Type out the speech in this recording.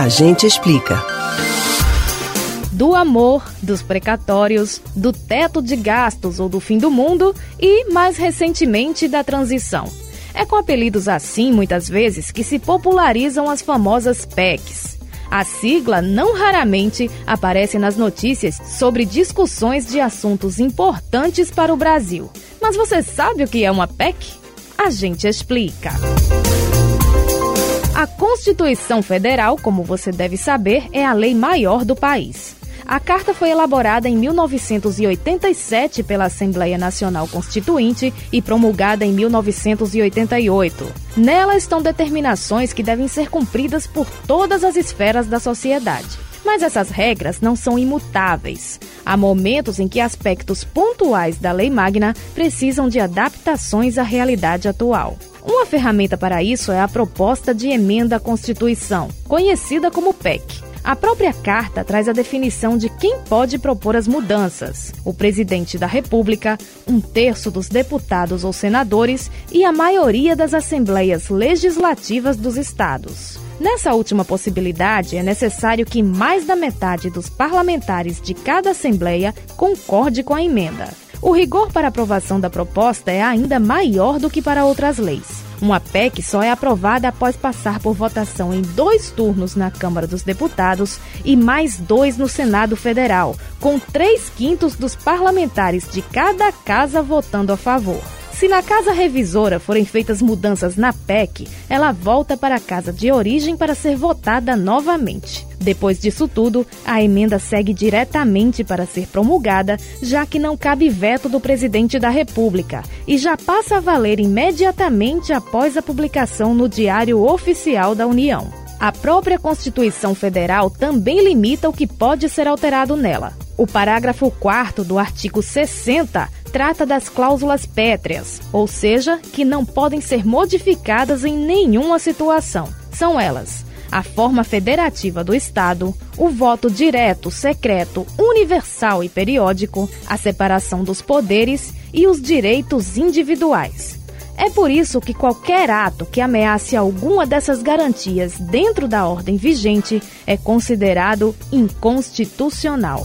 A gente explica. Do amor, dos precatórios, do teto de gastos ou do fim do mundo e, mais recentemente, da transição. É com apelidos assim, muitas vezes, que se popularizam as famosas PECs. A sigla não raramente aparece nas notícias sobre discussões de assuntos importantes para o Brasil. Mas você sabe o que é uma PEC? A gente explica. A Constituição Federal, como você deve saber, é a lei maior do país. A carta foi elaborada em 1987 pela Assembleia Nacional Constituinte e promulgada em 1988. Nela estão determinações que devem ser cumpridas por todas as esferas da sociedade. Mas essas regras não são imutáveis. Há momentos em que aspectos pontuais da Lei Magna precisam de adaptações à realidade atual. Uma ferramenta para isso é a proposta de emenda à Constituição, conhecida como PEC. A própria carta traz a definição de quem pode propor as mudanças: o presidente da República, um terço dos deputados ou senadores e a maioria das assembleias legislativas dos estados. Nessa última possibilidade, é necessário que mais da metade dos parlamentares de cada assembleia concorde com a emenda. O rigor para aprovação da proposta é ainda maior do que para outras leis. Uma PEC só é aprovada após passar por votação em dois turnos na Câmara dos Deputados e mais dois no Senado Federal, com três quintos dos parlamentares de cada casa votando a favor. Se na casa revisora forem feitas mudanças na PEC, ela volta para a casa de origem para ser votada novamente. Depois disso tudo, a emenda segue diretamente para ser promulgada, já que não cabe veto do presidente da República, e já passa a valer imediatamente após a publicação no Diário Oficial da União. A própria Constituição Federal também limita o que pode ser alterado nela. O parágrafo 4 do artigo 60 trata das cláusulas pétreas, ou seja, que não podem ser modificadas em nenhuma situação. São elas: a forma federativa do Estado, o voto direto, secreto, universal e periódico, a separação dos poderes e os direitos individuais. É por isso que qualquer ato que ameace alguma dessas garantias dentro da ordem vigente é considerado inconstitucional.